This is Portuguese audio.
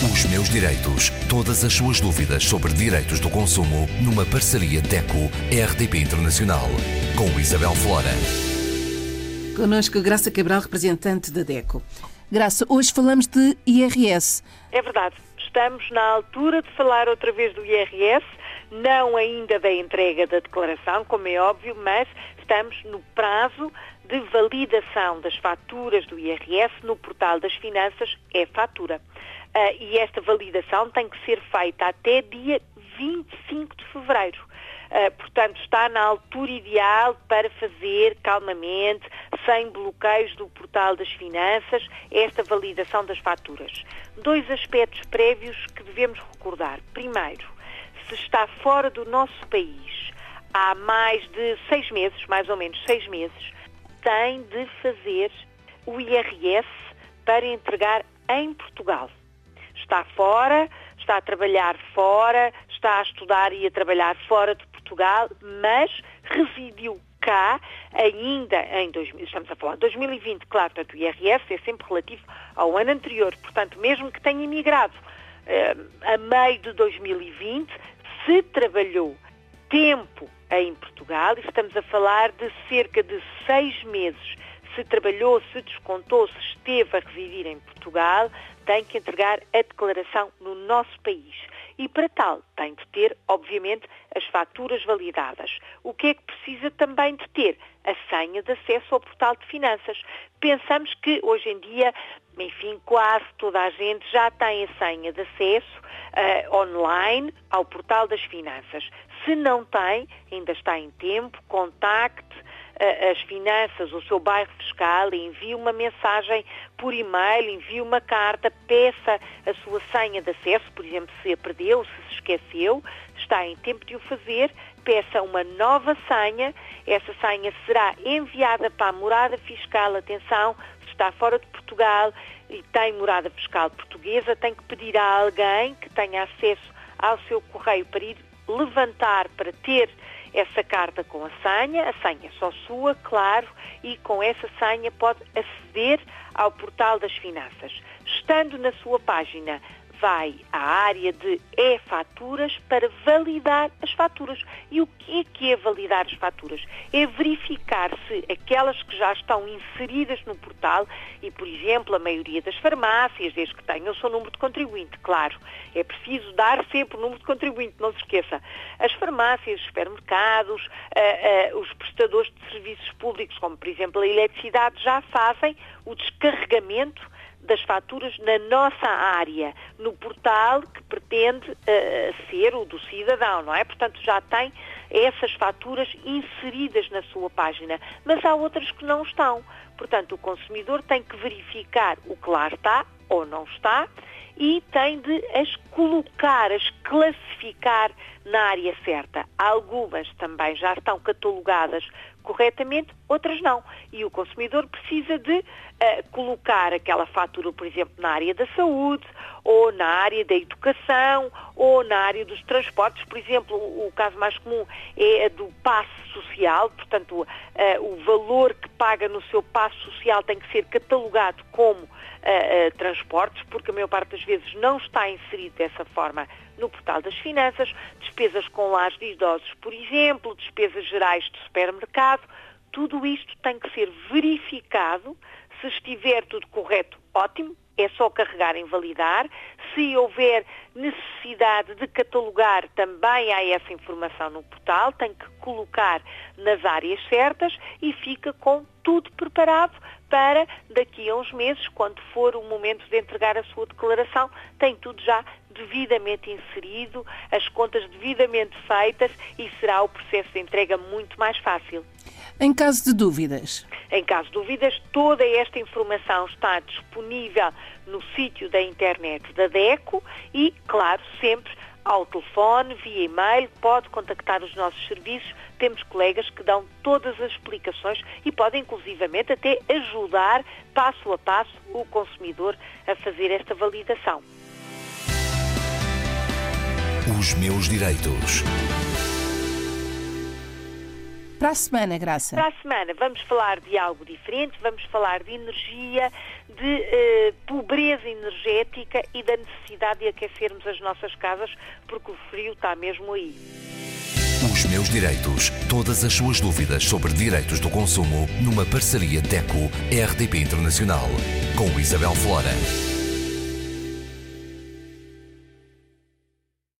Os meus direitos. Todas as suas dúvidas sobre direitos do consumo numa parceria DECO-RDP Internacional. Com Isabel Flora. Connosco Graça Cabral, representante da DECO. Graça, hoje falamos de IRS. É verdade. Estamos na altura de falar outra vez do IRS, não ainda da entrega da declaração, como é óbvio, mas estamos no prazo de validação das faturas do IRS no portal das finanças é fatura. Uh, e esta validação tem que ser feita até dia 25 de fevereiro. Uh, portanto, está na altura ideal para fazer calmamente, sem bloqueios do portal das finanças, esta validação das faturas. Dois aspectos prévios que devemos recordar. Primeiro, se está fora do nosso país há mais de seis meses, mais ou menos seis meses, tem de fazer o IRS para entregar em Portugal. Está fora, está a trabalhar fora, está a estudar e a trabalhar fora de Portugal, mas residiu cá ainda em 2000, estamos a falar de 2020, claro, portanto o IRS é sempre relativo ao ano anterior, portanto mesmo que tenha emigrado eh, a meio de 2020, se trabalhou tempo em Portugal, e estamos a falar de cerca de seis meses, se trabalhou, se descontou, se esteve a residir em Portugal, tem que entregar a declaração no nosso país. E para tal, tem de ter, obviamente, as faturas validadas. O que é que precisa também de ter? A senha de acesso ao portal de finanças. Pensamos que hoje em dia, enfim, quase toda a gente já tem a senha de acesso uh, online ao portal das finanças. Se não tem, ainda está em tempo, contacte as finanças, o seu bairro fiscal, envie uma mensagem por e-mail, envie uma carta, peça a sua senha de acesso, por exemplo, se a perdeu, se se esqueceu, está em tempo de o fazer, peça uma nova senha, essa senha será enviada para a morada fiscal, atenção, está fora de Portugal e tem morada fiscal portuguesa, tem que pedir a alguém que tenha acesso ao seu correio para ir levantar, para ter essa carta com a senha, a senha é só sua, claro, e com essa senha pode aceder ao portal das finanças. Estando na sua página vai à área de e-faturas para validar as faturas. E o que é que é validar as faturas? É verificar se aquelas que já estão inseridas no portal, e por exemplo a maioria das farmácias, desde que tenham o seu número de contribuinte, claro, é preciso dar sempre o número de contribuinte, não se esqueça. As farmácias, os supermercados, uh, uh, os prestadores de serviços públicos, como por exemplo a eletricidade, já fazem o descarregamento das faturas na nossa área, no portal que pretende uh, ser o do cidadão, não é? Portanto, já tem essas faturas inseridas na sua página, mas há outras que não estão. Portanto, o consumidor tem que verificar o que lá está ou não está e tem de as colocar, as classificar na área certa. Algumas também já estão catalogadas corretamente, outras não. E o consumidor precisa de colocar aquela fatura, por exemplo, na área da saúde, ou na área da educação, ou na área dos transportes. Por exemplo, o, caso mais comum é a do passe social, portanto, o valor que paga no seu passe social tem que ser catalogado como transportes, porque a maior parte das vezes não está inserido dessa forma no portal das finanças, despesas com lares de idosos, por exemplo, despesas gerais de supermercado, tudo isto tem que ser verificado. Se estiver tudo correto, ótimo, é só carregar em validar. Se houver necessidade de catalogar, também há essa informação no portal, tem que colocar nas áreas certas e fica com tudo preparado para daqui a uns meses, quando for o momento de entregar a sua declaração, tem tudo já devidamente inserido, as contas devidamente feitas e será o processo de entrega muito mais fácil. Em caso de dúvidas? Em caso de dúvidas, toda esta informação está disponível no sítio da internet da DECO e, claro, sempre ao telefone, via e-mail, pode contactar os nossos serviços. Temos colegas que dão todas as explicações e podem, inclusivamente, até ajudar passo a passo o consumidor a fazer esta validação. Os meus direitos. Para a semana, Graça. Para a semana vamos falar de algo diferente, vamos falar de energia, de eh, pobreza energética e da necessidade de aquecermos as nossas casas, porque o frio está mesmo aí. Os meus direitos. Todas as suas dúvidas sobre direitos do consumo numa parceria DECO-RDP Internacional com Isabel Flora.